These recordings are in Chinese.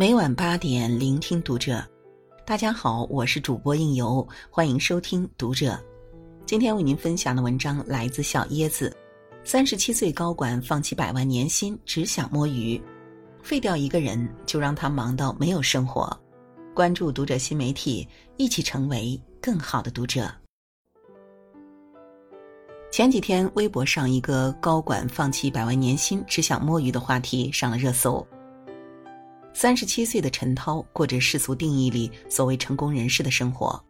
每晚八点，聆听读者。大家好，我是主播应由，欢迎收听读者。今天为您分享的文章来自小椰子。三十七岁高管放弃百万年薪，只想摸鱼，废掉一个人就让他忙到没有生活。关注读者新媒体，一起成为更好的读者。前几天，微博上一个高管放弃百万年薪，只想摸鱼的话题上了热搜。三十七岁的陈涛过着世俗定义里所谓成功人士的生活。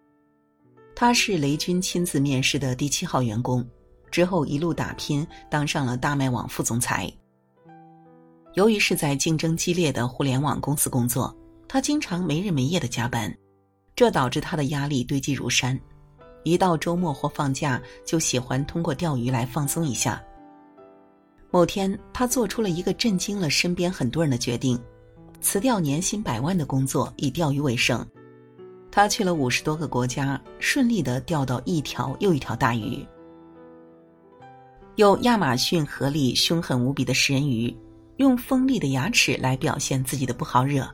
他是雷军亲自面试的第七号员工，之后一路打拼，当上了大麦网副总裁。由于是在竞争激烈的互联网公司工作，他经常没日没夜的加班，这导致他的压力堆积如山。一到周末或放假，就喜欢通过钓鱼来放松一下。某天，他做出了一个震惊了身边很多人的决定。辞掉年薪百万的工作，以钓鱼为生。他去了五十多个国家，顺利的钓到一条又一条大鱼。有亚马逊河里凶狠无比的食人鱼，用锋利的牙齿来表现自己的不好惹；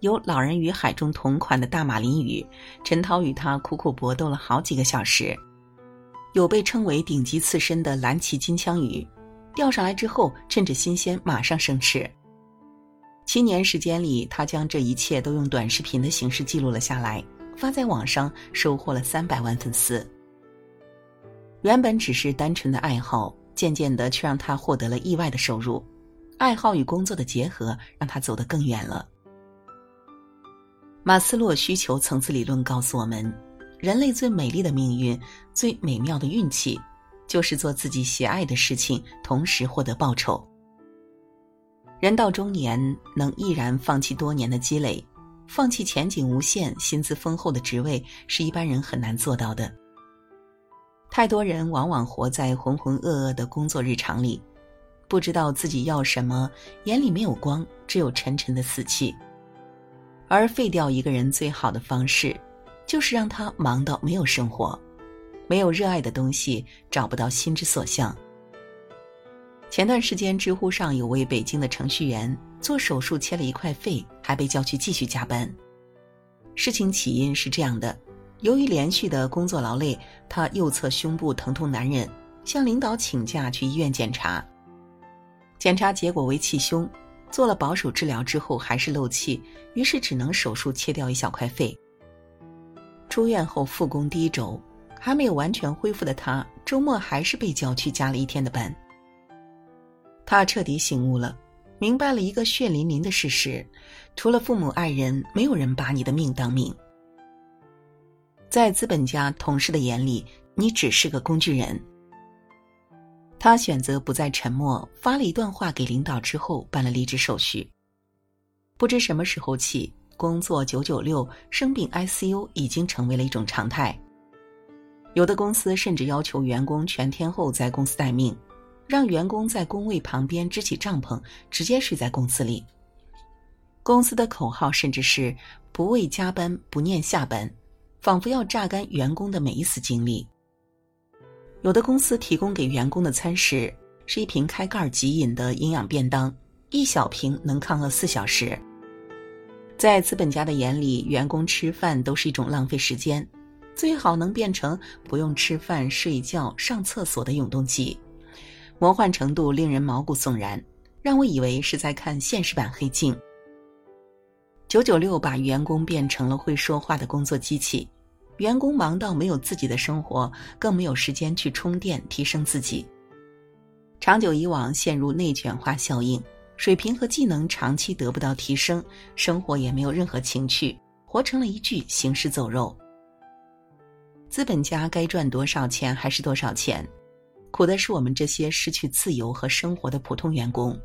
有老人与海中同款的大马林鱼，陈涛与他苦苦搏斗了好几个小时；有被称为顶级刺身的蓝鳍金枪鱼，钓上来之后趁着新鲜马上生吃。七年时间里，他将这一切都用短视频的形式记录了下来，发在网上，收获了三百万粉丝。原本只是单纯的爱好，渐渐的却让他获得了意外的收入。爱好与工作的结合，让他走得更远了。马斯洛需求层次理论告诉我们，人类最美丽的命运、最美妙的运气，就是做自己喜爱的事情，同时获得报酬。人到中年，能毅然放弃多年的积累，放弃前景无限、薪资丰厚的职位，是一般人很难做到的。太多人往往活在浑浑噩噩的工作日常里，不知道自己要什么，眼里没有光，只有沉沉的死气。而废掉一个人最好的方式，就是让他忙到没有生活，没有热爱的东西，找不到心之所向。前段时间，知乎上有位北京的程序员做手术切了一块肺，还被叫去继续加班。事情起因是这样的：由于连续的工作劳累，他右侧胸部疼痛难忍，向领导请假去医院检查。检查结果为气胸，做了保守治疗之后还是漏气，于是只能手术切掉一小块肺。出院后复工第一周，还没有完全恢复的他，周末还是被叫去加了一天的班。他彻底醒悟了，明白了一个血淋淋的事实：除了父母爱人，没有人把你的命当命。在资本家同事的眼里，你只是个工具人。他选择不再沉默，发了一段话给领导之后，办了离职手续。不知什么时候起，工作九九六、生病 ICU 已经成为了一种常态。有的公司甚至要求员工全天候在公司待命。让员工在工位旁边支起帐篷，直接睡在公司里。公司的口号甚至是“不为加班，不念下班”，仿佛要榨干员工的每一丝精力。有的公司提供给员工的餐食是一瓶开盖即饮的营养便当，一小瓶能抗饿四小时。在资本家的眼里，员工吃饭都是一种浪费时间，最好能变成不用吃饭、睡觉、上厕所的永动机。魔幻程度令人毛骨悚然，让我以为是在看现实版《黑镜》。九九六把员工变成了会说话的工作机器，员工忙到没有自己的生活，更没有时间去充电提升自己。长久以往，陷入内卷化效应，水平和技能长期得不到提升，生活也没有任何情趣，活成了一具行尸走肉。资本家该赚多少钱还是多少钱。苦的是我们这些失去自由和生活的普通员工。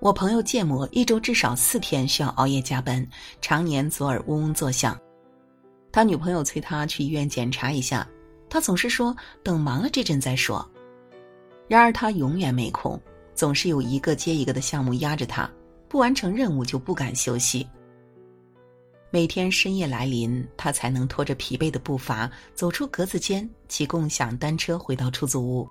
我朋友建模一周至少四天需要熬夜加班，常年左耳嗡嗡作响。他女朋友催他去医院检查一下，他总是说等忙了这阵再说。然而他永远没空，总是有一个接一个的项目压着他，不完成任务就不敢休息。每天深夜来临，他才能拖着疲惫的步伐走出格子间，骑共享单车回到出租屋。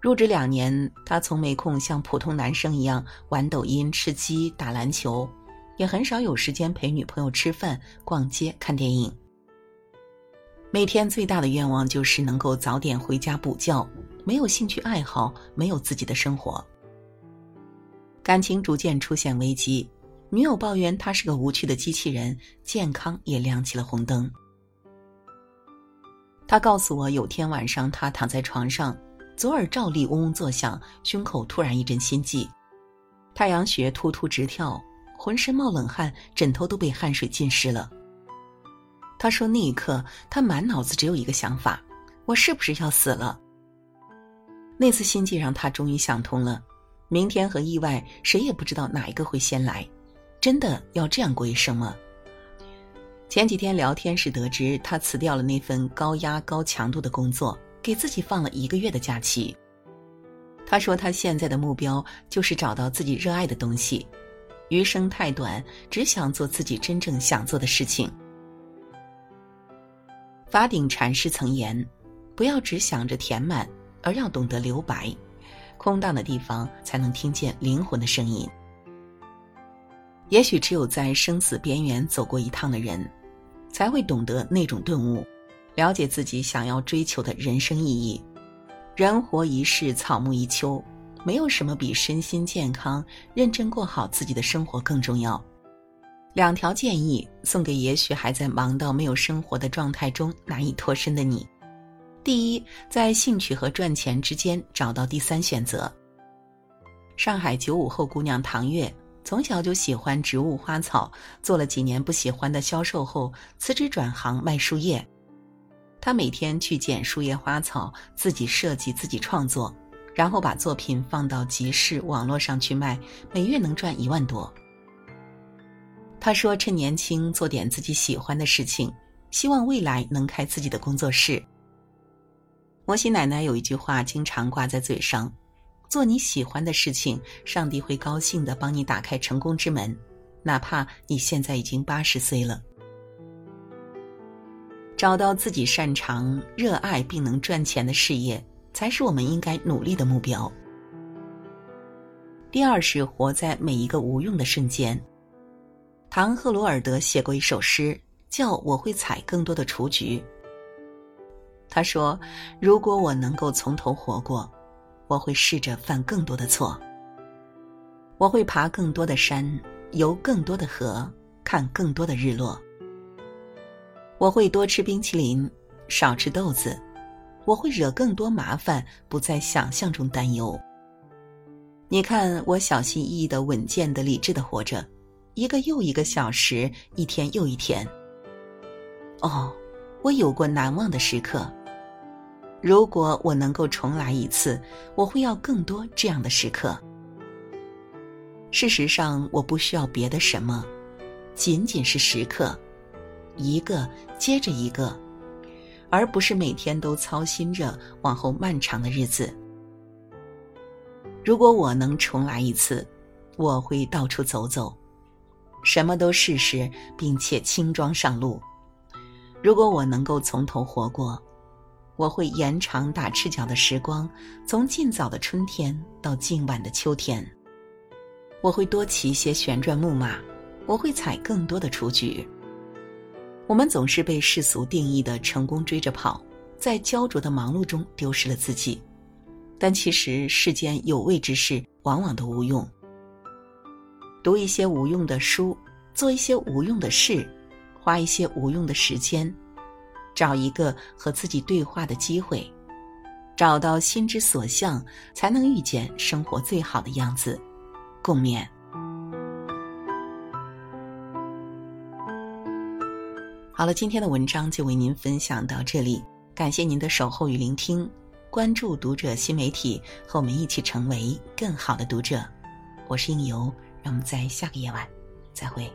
入职两年，他从没空像普通男生一样玩抖音、吃鸡、打篮球，也很少有时间陪女朋友吃饭、逛街、看电影。每天最大的愿望就是能够早点回家补觉，没有兴趣爱好，没有自己的生活。感情逐渐出现危机，女友抱怨他是个无趣的机器人，健康也亮起了红灯。他告诉我，有天晚上他躺在床上。左耳照例嗡嗡作响，胸口突然一阵心悸，太阳穴突突直跳，浑身冒冷汗，枕头都被汗水浸湿了。他说那一刻他满脑子只有一个想法：我是不是要死了？那次心悸让他终于想通了，明天和意外谁也不知道哪一个会先来，真的要这样过一生吗？前几天聊天时得知他辞掉了那份高压高强度的工作。给自己放了一个月的假期。他说：“他现在的目标就是找到自己热爱的东西，余生太短，只想做自己真正想做的事情。”法顶禅师曾言：“不要只想着填满，而要懂得留白，空荡的地方才能听见灵魂的声音。”也许只有在生死边缘走过一趟的人，才会懂得那种顿悟。了解自己想要追求的人生意义。人活一世，草木一秋，没有什么比身心健康、认真过好自己的生活更重要。两条建议送给也许还在忙到没有生活的状态中难以脱身的你：第一，在兴趣和赚钱之间找到第三选择。上海九五后姑娘唐月从小就喜欢植物花草，做了几年不喜欢的销售后，辞职转行卖树叶。他每天去捡树叶花草，自己设计、自己创作，然后把作品放到集市、网络上去卖，每月能赚一万多。他说：“趁年轻做点自己喜欢的事情，希望未来能开自己的工作室。”摩西奶奶有一句话经常挂在嘴上：“做你喜欢的事情，上帝会高兴的帮你打开成功之门，哪怕你现在已经八十岁了。”找到自己擅长、热爱并能赚钱的事业，才是我们应该努力的目标。第二是活在每一个无用的瞬间。唐·赫罗尔德写过一首诗，叫《我会采更多的雏菊》。他说：“如果我能够从头活过，我会试着犯更多的错。我会爬更多的山，游更多的河，看更多的日落。”我会多吃冰淇淋，少吃豆子。我会惹更多麻烦，不在想象中担忧。你看，我小心翼翼的、稳健的、理智的活着，一个又一个小时，一天又一天。哦，我有过难忘的时刻。如果我能够重来一次，我会要更多这样的时刻。事实上，我不需要别的什么，仅仅是时刻。一个接着一个，而不是每天都操心着往后漫长的日子。如果我能重来一次，我会到处走走，什么都试试，并且轻装上路。如果我能够从头活过，我会延长打赤脚的时光，从尽早的春天到近晚的秋天。我会多骑一些旋转木马，我会采更多的雏菊。我们总是被世俗定义的成功追着跑，在焦灼的忙碌中丢失了自己。但其实世间有味之事，往往都无用。读一些无用的书，做一些无用的事，花一些无用的时间，找一个和自己对话的机会，找到心之所向，才能遇见生活最好的样子。共勉。好了，今天的文章就为您分享到这里，感谢您的守候与聆听。关注读者新媒体，和我们一起成为更好的读者。我是应由，让我们在下个夜晚再会。